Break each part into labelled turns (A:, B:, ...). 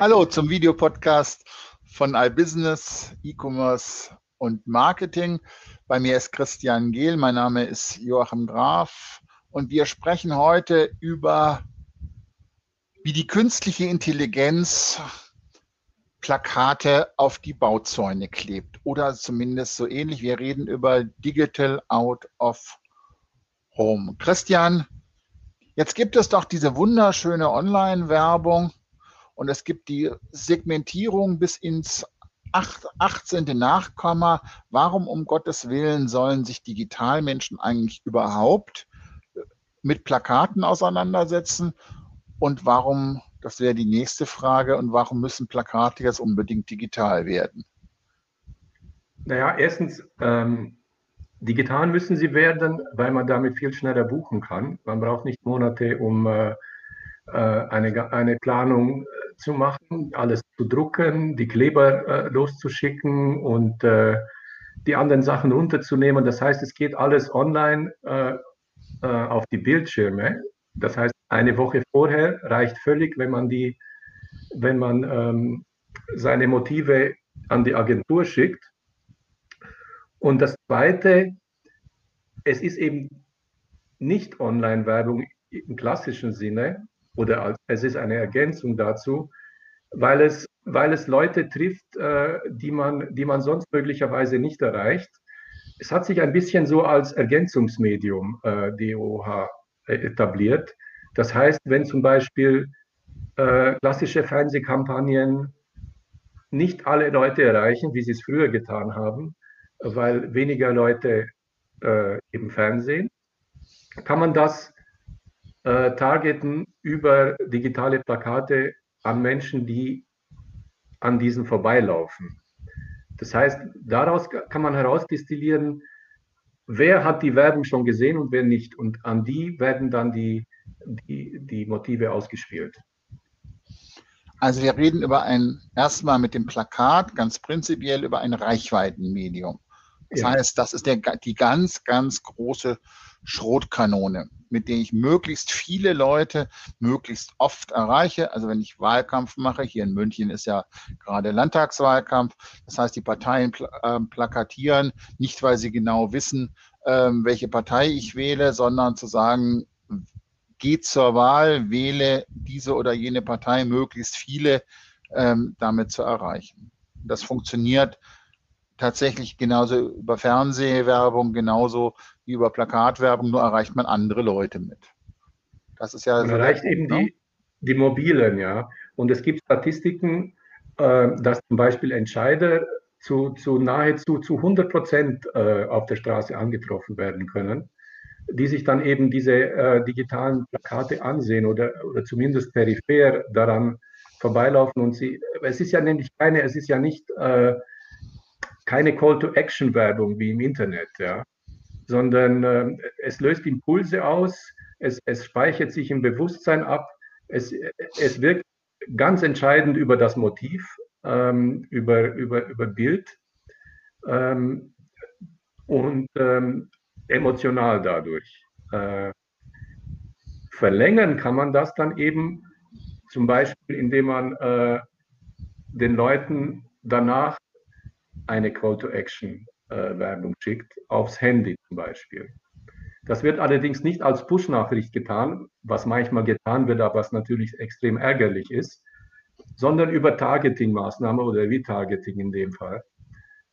A: Hallo zum Videopodcast von iBusiness, E-Commerce und Marketing. Bei mir ist Christian Gehl, mein Name ist Joachim Graf und wir sprechen heute über, wie die künstliche Intelligenz Plakate auf die Bauzäune klebt oder zumindest so ähnlich. Wir reden über Digital Out of Home. Christian, jetzt gibt es doch diese wunderschöne Online-Werbung und es gibt die Segmentierung bis ins 18. Nachkomma. Warum um Gottes Willen sollen sich Digitalmenschen eigentlich überhaupt mit Plakaten auseinandersetzen? Und warum, das wäre die nächste Frage, und warum müssen Plakate jetzt unbedingt digital werden?
B: Naja, erstens, ähm, digital müssen sie werden, weil man damit viel schneller buchen kann. Man braucht nicht Monate, um äh, äh eine, eine Planung zu machen, alles zu drucken, die Kleber äh, loszuschicken und äh, die anderen Sachen runterzunehmen. Das heißt, es geht alles online äh, äh, auf die Bildschirme. Das heißt, eine Woche vorher reicht völlig, wenn man die, wenn man ähm, seine Motive an die Agentur schickt. Und das Zweite, es ist eben nicht Online-Werbung im klassischen Sinne, oder es ist eine Ergänzung dazu, weil es, weil es Leute trifft, äh, die, man, die man sonst möglicherweise nicht erreicht. Es hat sich ein bisschen so als Ergänzungsmedium äh, DOH etabliert. Das heißt, wenn zum Beispiel äh, klassische Fernsehkampagnen nicht alle Leute erreichen, wie sie es früher getan haben, weil weniger Leute äh, im Fernsehen, kann man das äh, targeten über digitale Plakate an Menschen, die an diesen vorbeilaufen. Das heißt, daraus kann man herausdestillieren, wer hat die Werbung schon gesehen und wer nicht. Und an die werden dann die, die, die Motive ausgespielt.
A: Also wir reden über ein, erstmal mit dem Plakat, ganz prinzipiell über ein Reichweitenmedium. Das ja. heißt, das ist der, die ganz, ganz große Schrotkanone, mit der ich möglichst viele Leute möglichst oft erreiche. Also wenn ich Wahlkampf mache, hier in München ist ja gerade Landtagswahlkampf, das heißt, die Parteien äh, plakatieren, nicht weil sie genau wissen, äh, welche Partei ich wähle, sondern zu sagen, geht zur Wahl, wähle diese oder jene Partei, möglichst viele ähm, damit zu erreichen. Das funktioniert tatsächlich genauso über Fernsehwerbung, genauso wie über Plakatwerbung, nur erreicht man andere Leute mit.
B: Das ist ja. Man erreicht eben ne? die, die mobilen, ja. Und es gibt Statistiken, äh, dass zum Beispiel Entscheider zu, zu nahezu zu 100 Prozent äh, auf der Straße angetroffen werden können, die sich dann eben diese äh, digitalen Plakate ansehen oder, oder zumindest peripher daran vorbeilaufen und sie, es ist ja nämlich keine, es ist ja nicht keine Call-to-Action-Werbung wie im Internet, ja, sondern äh, es löst Impulse aus, es, es, speichert sich im Bewusstsein ab, es, es wirkt ganz entscheidend über das Motiv, ähm, über, über, über Bild ähm, und ähm, emotional dadurch. Äh, verlängern kann man das dann eben zum Beispiel, indem man äh, den Leuten danach eine Call-to-Action-Werbung äh, schickt, aufs Handy zum Beispiel. Das wird allerdings nicht als Push-Nachricht getan, was manchmal getan wird, aber was natürlich extrem ärgerlich ist, sondern über Targeting-Maßnahmen oder Retargeting in dem Fall.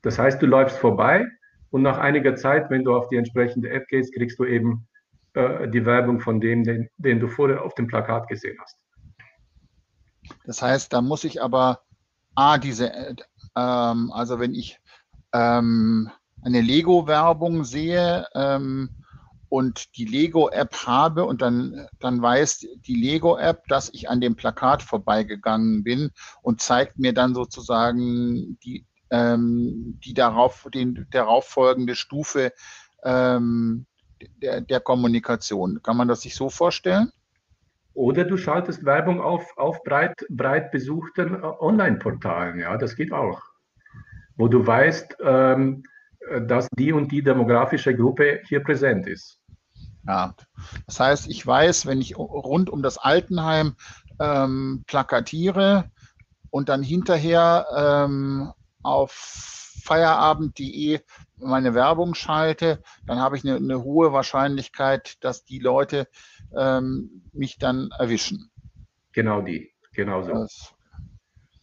B: Das heißt, du läufst vorbei und nach einiger Zeit, wenn du auf die entsprechende App gehst, kriegst du eben äh, die Werbung von dem, den, den du vorher auf dem Plakat gesehen hast.
A: Das heißt, da muss ich aber A, diese ähm, also wenn ich ähm, eine Lego-Werbung sehe ähm, und die Lego-App habe und dann, dann weiß die Lego-App, dass ich an dem Plakat vorbeigegangen bin und zeigt mir dann sozusagen die, ähm, die darauf, den, darauf folgende Stufe ähm, der, der Kommunikation. Kann man das sich so vorstellen?
B: Oder du schaltest Werbung auf, auf breit, breit besuchten äh, Online-Portalen. Ja, das geht auch. Wo du weißt, ähm, dass die und die demografische Gruppe hier präsent ist.
A: Ja, das heißt, ich weiß, wenn ich rund um das Altenheim ähm, plakatiere, und dann hinterher ähm, auf feierabend.de meine Werbung schalte, dann habe ich eine, eine, hohe Wahrscheinlichkeit, dass die Leute ähm, mich dann erwischen.
B: Genau die, genau so. Das,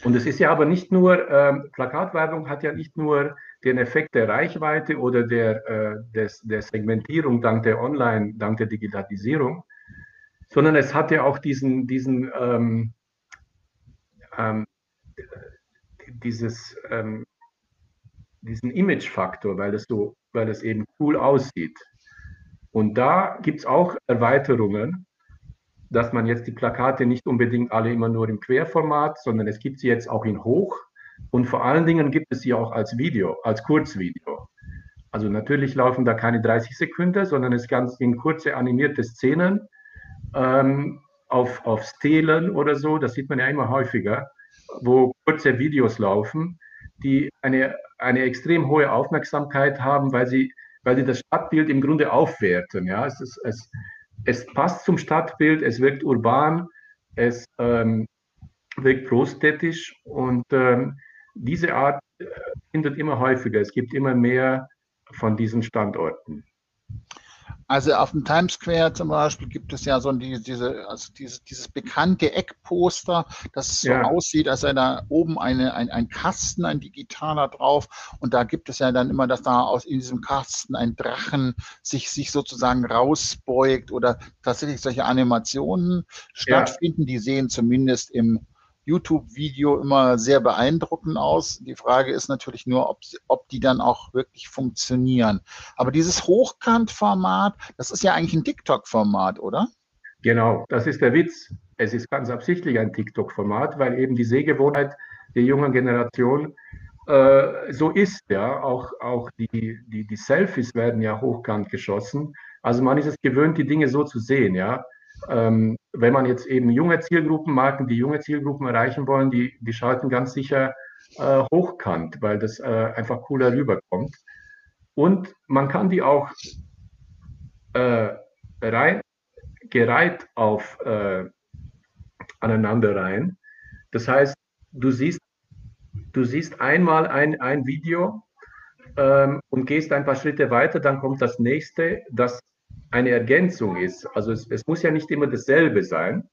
B: und es ist ja aber nicht nur, ähm, Plakatwerbung hat ja nicht nur den Effekt der Reichweite oder der, äh, des, der Segmentierung dank der Online, dank der Digitalisierung, sondern es hat ja auch diesen, diesen ähm, ähm, dieses, ähm, diesen Image-Faktor, weil es so, weil es eben cool aussieht. Und da gibt es auch Erweiterungen, dass man jetzt die Plakate nicht unbedingt alle immer nur im Querformat, sondern es gibt sie jetzt auch in Hoch und vor allen Dingen gibt es sie auch als Video, als Kurzvideo. Also natürlich laufen da keine 30 Sekunden, sondern es ganz in kurze animierte Szenen ähm, auf, auf Stelen oder so, das sieht man ja immer häufiger, wo kurze Videos laufen, die eine, eine extrem hohe Aufmerksamkeit haben, weil sie, weil sie das Stadtbild im Grunde aufwerten. Ja? Es, ist, es, es passt zum Stadtbild, es wirkt urban, es ähm, wirkt prostädtisch und ähm, diese Art äh, findet immer häufiger. Es gibt immer mehr von diesen Standorten.
A: Also auf dem Times Square zum Beispiel gibt es ja so diese, also dieses, dieses bekannte Eckposter, das so ja. aussieht, als sei da oben eine, ein, ein Kasten, ein digitaler drauf. Und da gibt es ja dann immer, dass da aus in diesem Kasten ein Drachen sich, sich sozusagen rausbeugt oder tatsächlich solche Animationen stattfinden. Ja. Die sehen zumindest im YouTube-Video immer sehr beeindruckend aus. Die Frage ist natürlich nur, ob, ob die dann auch wirklich funktionieren. Aber dieses Hochkant-Format, das ist ja eigentlich ein TikTok-Format, oder?
B: Genau, das ist der Witz. Es ist ganz absichtlich ein TikTok-Format, weil eben die Sehgewohnheit der jungen Generation äh, so ist. Ja, auch, auch die, die, die Selfies werden ja hochkant geschossen. Also man ist es gewöhnt, die Dinge so zu sehen. Ja, ähm, wenn man jetzt eben junge Zielgruppen, Marken, die junge Zielgruppen erreichen wollen, die, die schalten ganz sicher äh, hochkant, weil das äh, einfach cooler rüberkommt. Und man kann die auch äh, rein, gereiht auf äh, aneinander rein. Das heißt, du siehst, du siehst einmal ein, ein Video ähm, und gehst ein paar Schritte weiter, dann kommt das nächste, das eine Ergänzung ist. Also es, es, muss ja nicht immer dasselbe sein.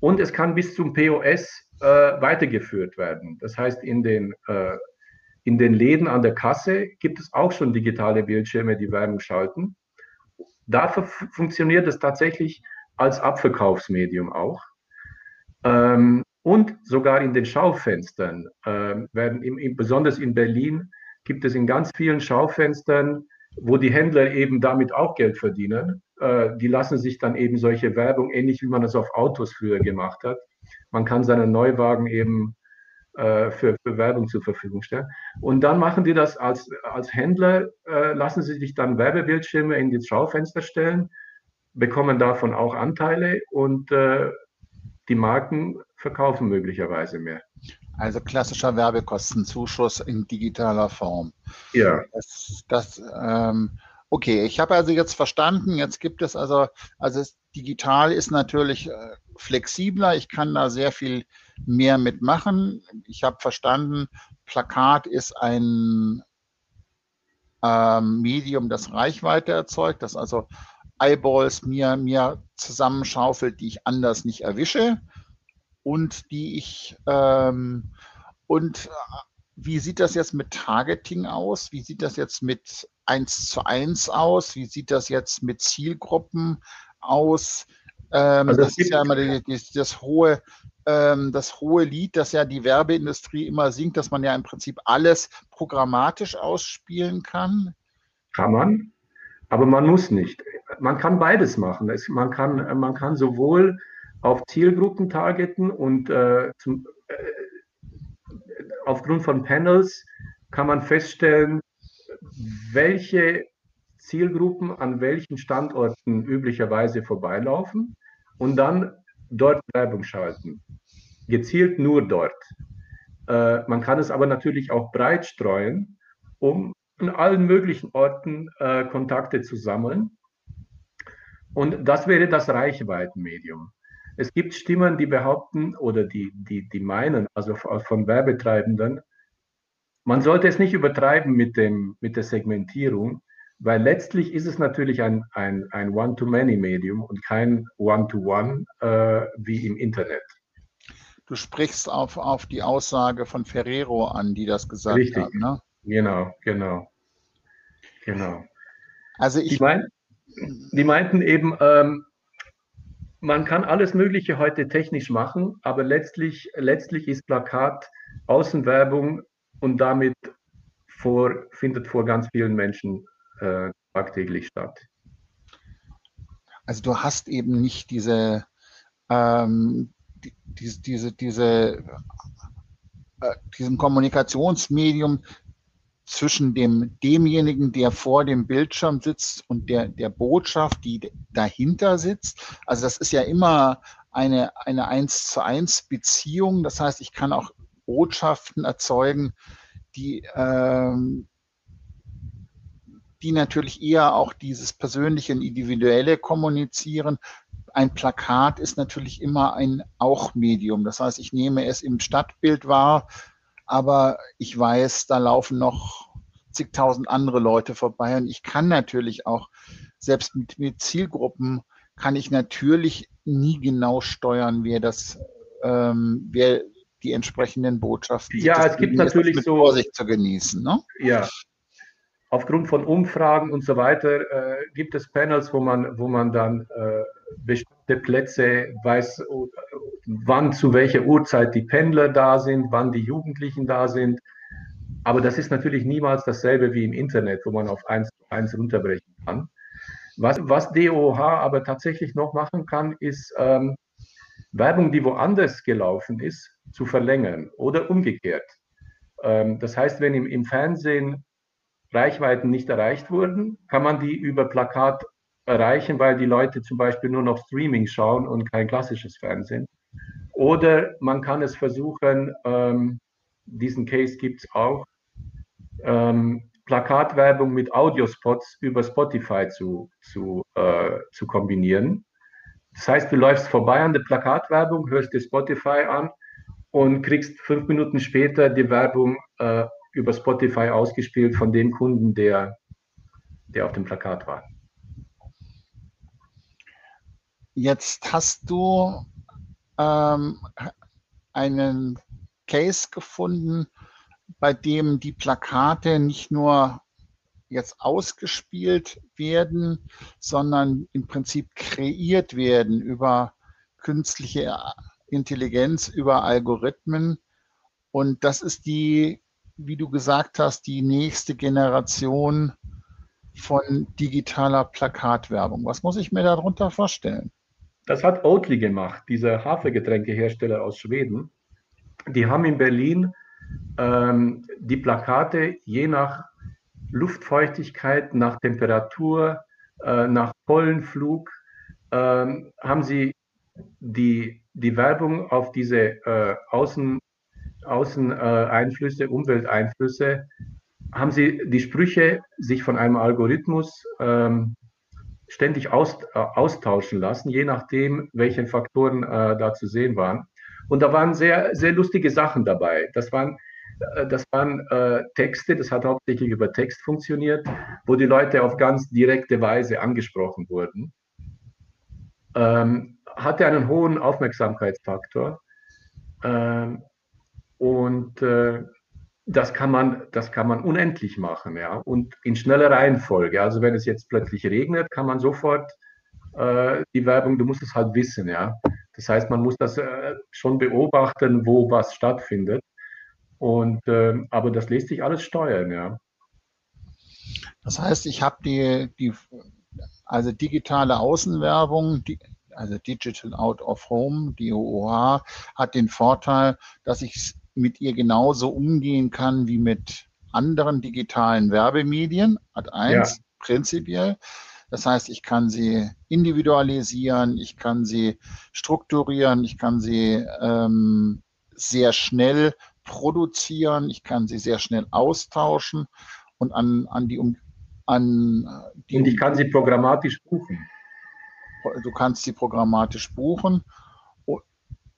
B: Und es kann bis zum POS äh, weitergeführt werden. Das heißt, in den, äh, in den Läden an der Kasse gibt es auch schon digitale Bildschirme, die Werbung schalten. Dafür funktioniert es tatsächlich als Abverkaufsmedium auch. Ähm, und sogar in den Schaufenstern äh, werden, im, im, besonders in Berlin, gibt es in ganz vielen Schaufenstern wo die Händler eben damit auch Geld verdienen. Äh, die lassen sich dann eben solche Werbung, ähnlich wie man das auf Autos früher gemacht hat. Man kann seinen Neuwagen eben äh, für, für, Werbung zur Verfügung stellen. Und dann machen die das als, als Händler, äh, lassen sie sich dann Werbebildschirme in die Schaufenster stellen, bekommen davon auch Anteile und äh, die Marken verkaufen möglicherweise mehr.
A: Also klassischer Werbekostenzuschuss in digitaler Form.
B: Ja.
A: Das, das ähm, okay, ich habe also jetzt verstanden, jetzt gibt es also, also es, digital ist natürlich äh, flexibler, ich kann da sehr viel mehr mitmachen. Ich habe verstanden, Plakat ist ein ähm, Medium, das Reichweite erzeugt, das also Eyeballs mir, mir zusammenschaufelt, die ich anders nicht erwische und die ich ähm, und äh, wie sieht das jetzt mit Targeting aus? Wie sieht das jetzt mit 1 zu 1 aus? Wie sieht das jetzt mit Zielgruppen aus? Ähm, also das ist ja immer die, die, das hohe, ähm, das hohe Lied, das ja die Werbeindustrie immer singt, dass man ja im Prinzip alles programmatisch ausspielen kann.
B: Kann man, aber man muss nicht. Man kann beides machen. Es, man, kann, man kann sowohl auf Zielgruppen targeten und äh, zum, äh, aufgrund von Panels kann man feststellen, welche Zielgruppen an welchen Standorten üblicherweise vorbeilaufen und dann dort Werbung schalten. Gezielt nur dort. Äh, man kann es aber natürlich auch breit streuen, um an allen möglichen Orten äh, Kontakte zu sammeln. Und das wäre das Reichweitenmedium. Es gibt Stimmen, die behaupten oder die, die, die meinen, also von Werbetreibenden, man sollte es nicht übertreiben mit, dem, mit der Segmentierung, weil letztlich ist es natürlich ein, ein, ein One-to-Many-Medium und kein One-to-One äh, wie im Internet.
A: Du sprichst auf, auf die Aussage von Ferrero an, die das gesagt
B: Richtig.
A: hat. Ne?
B: Genau, genau. Genau.
A: Also ich.
B: Die, mein, die meinten eben, ähm, man kann alles Mögliche heute technisch machen, aber letztlich, letztlich ist Plakat Außenwerbung und damit vor, findet vor ganz vielen Menschen äh, tagtäglich statt.
A: Also du hast eben nicht diese, ähm, die, diese, diese, diese äh, diesem Kommunikationsmedium zwischen dem, demjenigen, der vor dem Bildschirm sitzt und der, der Botschaft, die dahinter sitzt. Also das ist ja immer eine, eine eins zu eins Beziehung. Das heißt, ich kann auch Botschaften erzeugen, die, ähm, die natürlich eher auch dieses persönliche und individuelle kommunizieren. Ein Plakat ist natürlich immer ein Auch-Medium. Das heißt, ich nehme es im Stadtbild wahr, aber ich weiß, da laufen noch zigtausend andere Leute vorbei und ich kann natürlich auch, selbst mit, mit Zielgruppen, kann ich natürlich nie genau steuern, wer das, ähm, wer die entsprechenden Botschaften.
B: Ja, es gibt natürlich mit so
A: Vorsicht zu genießen. Ne?
B: Ja. Aufgrund von Umfragen und so weiter äh, gibt es Panels, wo man, wo man dann äh, bestimmte Plätze weiß, wann zu welcher Uhrzeit die Pendler da sind, wann die Jugendlichen da sind. Aber das ist natürlich niemals dasselbe wie im Internet, wo man auf eins zu eins runterbrechen kann. Was, was DOH aber tatsächlich noch machen kann, ist ähm, Werbung, die woanders gelaufen ist, zu verlängern oder umgekehrt. Ähm, das heißt, wenn im, im Fernsehen Reichweiten nicht erreicht wurden, kann man die über Plakat erreichen, weil die Leute zum Beispiel nur noch Streaming schauen und kein klassisches Fernsehen. Oder man kann es versuchen, ähm, diesen Case gibt es auch, ähm, Plakatwerbung mit Audiospots über Spotify zu, zu, äh, zu kombinieren. Das heißt, du läufst vorbei an der Plakatwerbung, hörst dir Spotify an und kriegst fünf Minuten später die Werbung äh, über Spotify ausgespielt von dem Kunden, der, der auf dem Plakat war.
A: Jetzt hast du ähm, einen Case gefunden, bei dem die Plakate nicht nur jetzt ausgespielt werden, sondern im Prinzip kreiert werden über künstliche Intelligenz, über Algorithmen. Und das ist die, wie du gesagt hast, die nächste Generation von digitaler Plakatwerbung. Was muss ich mir darunter vorstellen?
B: Das hat Oatly gemacht, dieser Hafergetränkehersteller aus Schweden. Die haben in Berlin ähm, die Plakate je nach Luftfeuchtigkeit, nach Temperatur, äh, nach Pollenflug, äh, haben sie die, die Werbung auf diese äh, Außen, Außeneinflüsse, Umwelteinflüsse, haben sie die Sprüche sich von einem Algorithmus ähm, ständig aus, äh, austauschen lassen, je nachdem, welche Faktoren äh, da zu sehen waren. Und da waren sehr, sehr lustige Sachen dabei. Das waren, äh, das waren äh, Texte, das hat hauptsächlich über Text funktioniert, wo die Leute auf ganz direkte Weise angesprochen wurden. Ähm, hatte einen hohen Aufmerksamkeitsfaktor. Ähm, und äh, das kann man, das kann man unendlich machen, ja, und in schneller Reihenfolge. Also wenn es jetzt plötzlich regnet, kann man sofort äh, die Werbung, du musst es halt wissen, ja. Das heißt, man muss das äh, schon beobachten, wo was stattfindet. Und äh, aber das lässt sich alles steuern, ja.
A: Das heißt, ich habe die, die, also digitale Außenwerbung, die, also Digital Out of Home, die OOH, hat den Vorteil, dass ich mit ihr genauso umgehen kann wie mit anderen digitalen Werbemedien, hat eins, ja. prinzipiell. Das heißt, ich kann sie individualisieren, ich kann sie strukturieren, ich kann sie ähm, sehr schnell produzieren, ich kann sie sehr schnell austauschen und an, an die an
B: die Und ich kann sie programmatisch buchen.
A: Du kannst sie programmatisch buchen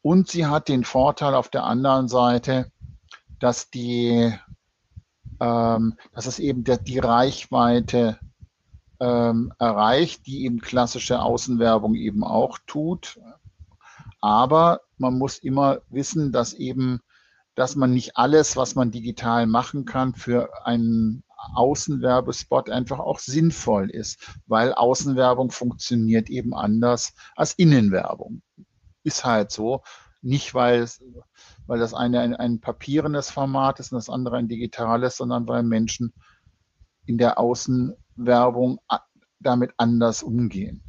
A: Und sie hat den Vorteil auf der anderen Seite, dass die, ähm, dass es eben der, die Reichweite ähm, erreicht, die eben klassische Außenwerbung eben auch tut. Aber man muss immer wissen, dass eben, dass man nicht alles, was man digital machen kann, für einen Außenwerbespot einfach auch sinnvoll ist, weil Außenwerbung funktioniert eben anders als Innenwerbung. Ist halt so. Nicht, weil, es, weil das eine ein, ein papierendes Format ist und das andere ein digitales, sondern weil Menschen in der Außenwerbung damit anders umgehen.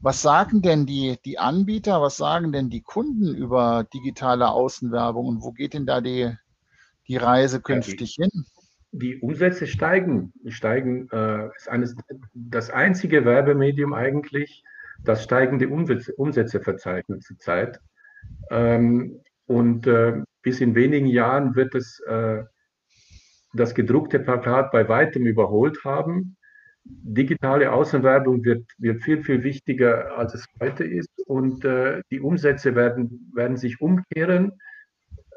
A: Was sagen denn die, die Anbieter, was sagen denn die Kunden über digitale Außenwerbung und wo geht denn da die, die Reise künftig
B: hin? Die Umsätze steigen. Steigen äh, ist eines, das einzige Werbemedium eigentlich, das steigende Umsätze, verzeichnet zurzeit. Ähm, und äh, bis in wenigen Jahren wird es äh, das gedruckte Plakat bei weitem überholt haben digitale Außenwerbung wird, wird viel, viel wichtiger, als es heute ist. Und äh, die Umsätze werden, werden sich umkehren.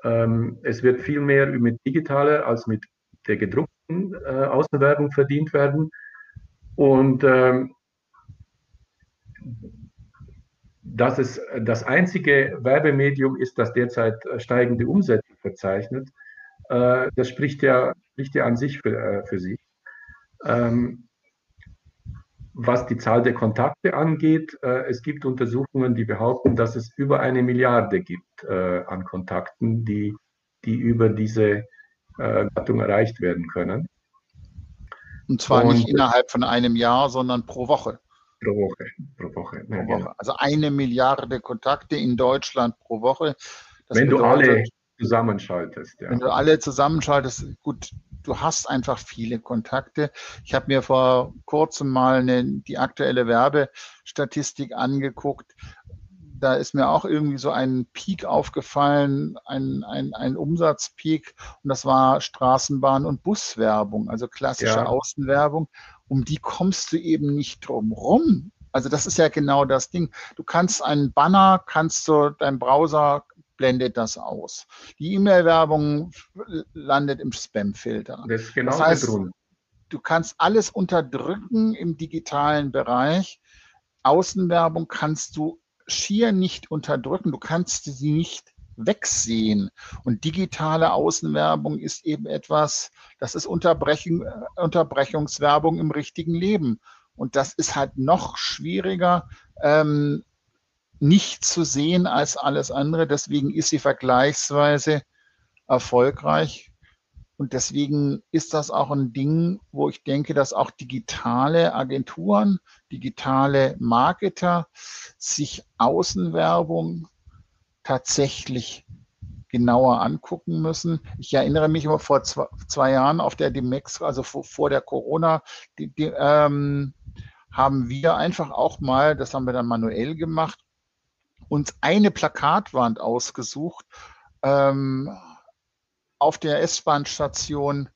B: Ähm, es wird viel mehr mit digitaler als mit der gedruckten äh, Außenwerbung verdient werden. Und ähm, dass es das einzige Werbemedium ist, das derzeit steigende Umsätze verzeichnet, äh, das spricht ja, spricht ja an sich für, äh, für sich. Ähm, was die Zahl der Kontakte angeht, äh, es gibt Untersuchungen, die behaupten, dass es über eine Milliarde gibt äh, an Kontakten, die, die über diese äh, Gattung erreicht werden können.
A: Und zwar Und, nicht innerhalb von einem Jahr, sondern pro Woche.
B: Pro Woche. Pro Woche,
A: pro Woche. Genau. Also eine Milliarde Kontakte in Deutschland pro Woche.
B: Das Wenn bedeutet, du alle zusammenschaltest.
A: Ja. Wenn du alle zusammenschaltest, gut, du hast einfach viele Kontakte. Ich habe mir vor kurzem mal eine, die aktuelle Werbestatistik angeguckt. Da ist mir auch irgendwie so ein Peak aufgefallen, ein, ein, ein Umsatzpeak. Und das war Straßenbahn- und Buswerbung, also klassische ja. Außenwerbung. Um die kommst du eben nicht drum rum. Also das ist ja genau das Ding. Du kannst einen Banner, kannst du deinem Browser blendet das aus. Die E-Mail-Werbung landet im Spam-Filter.
B: Das ist genau das heißt, Grund.
A: Du kannst alles unterdrücken im digitalen Bereich. Außenwerbung kannst du schier nicht unterdrücken. Du kannst sie nicht wegsehen. Und digitale Außenwerbung ist eben etwas, das ist Unterbrechung, Unterbrechungswerbung im richtigen Leben. Und das ist halt noch schwieriger, ähm, nicht zu sehen als alles andere. Deswegen ist sie vergleichsweise erfolgreich. Und deswegen ist das auch ein Ding, wo ich denke, dass auch digitale Agenturen, digitale Marketer sich Außenwerbung tatsächlich genauer angucken müssen. Ich erinnere mich immer vor zwei, zwei Jahren auf der Demex, also vor, vor der Corona, die, die, ähm, haben wir einfach auch mal, das haben wir dann manuell gemacht, uns eine Plakatwand ausgesucht ähm, auf der S-Bahn-Station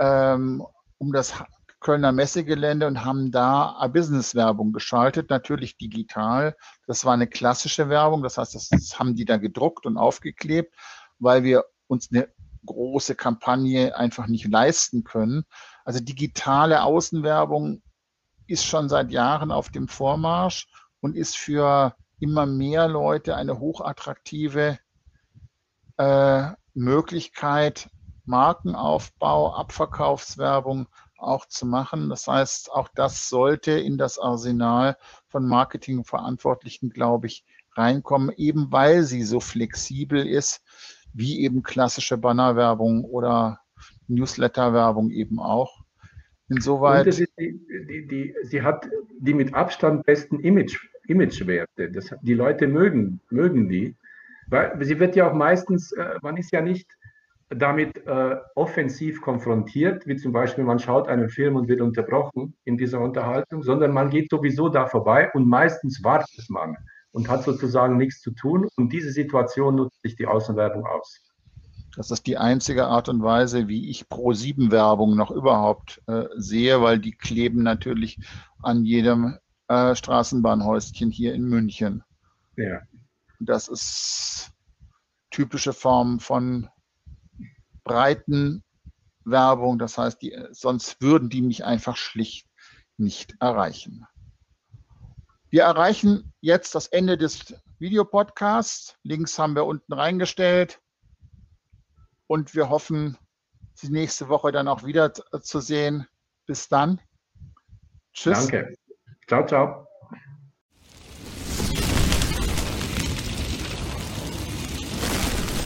A: ähm, um das Kölner Messegelände und haben da Business-Werbung geschaltet, natürlich digital. Das war eine klassische Werbung, das heißt, das, haben die da gedruckt und aufgeklebt, weil wir uns eine große Kampagne einfach nicht leisten können. Also digitale Außenwerbung ist schon seit Jahren auf dem Vormarsch und ist für immer mehr Leute eine hochattraktive äh, Möglichkeit, Markenaufbau, Abverkaufswerbung auch zu machen. Das heißt, auch das sollte in das Arsenal von Marketingverantwortlichen, glaube ich, reinkommen, eben weil sie so flexibel ist, wie eben klassische Bannerwerbung oder Newsletterwerbung eben auch.
B: Insoweit. Die, die, die, sie hat die mit Abstand besten Image Imagewerte. Das, die Leute mögen, mögen die. Weil sie wird ja auch meistens, äh, man ist ja nicht damit äh, offensiv konfrontiert, wie zum Beispiel man schaut einen Film und wird unterbrochen in dieser Unterhaltung, sondern man geht sowieso da vorbei und meistens wartet man und hat sozusagen nichts zu tun und diese Situation nutzt sich die Außenwerbung aus.
A: Das ist die einzige Art und Weise, wie ich Pro-7-Werbung noch überhaupt äh, sehe, weil die kleben natürlich an jedem äh, Straßenbahnhäuschen hier in München.
B: Ja.
A: Das ist typische Form von breiten Werbung. Das heißt, die, sonst würden die mich einfach schlicht nicht erreichen. Wir erreichen jetzt das Ende des Videopodcasts. Links haben wir unten reingestellt. Und wir hoffen, Sie nächste Woche dann auch wieder zu sehen. Bis dann.
B: Tschüss. Danke. Ciao, ciao.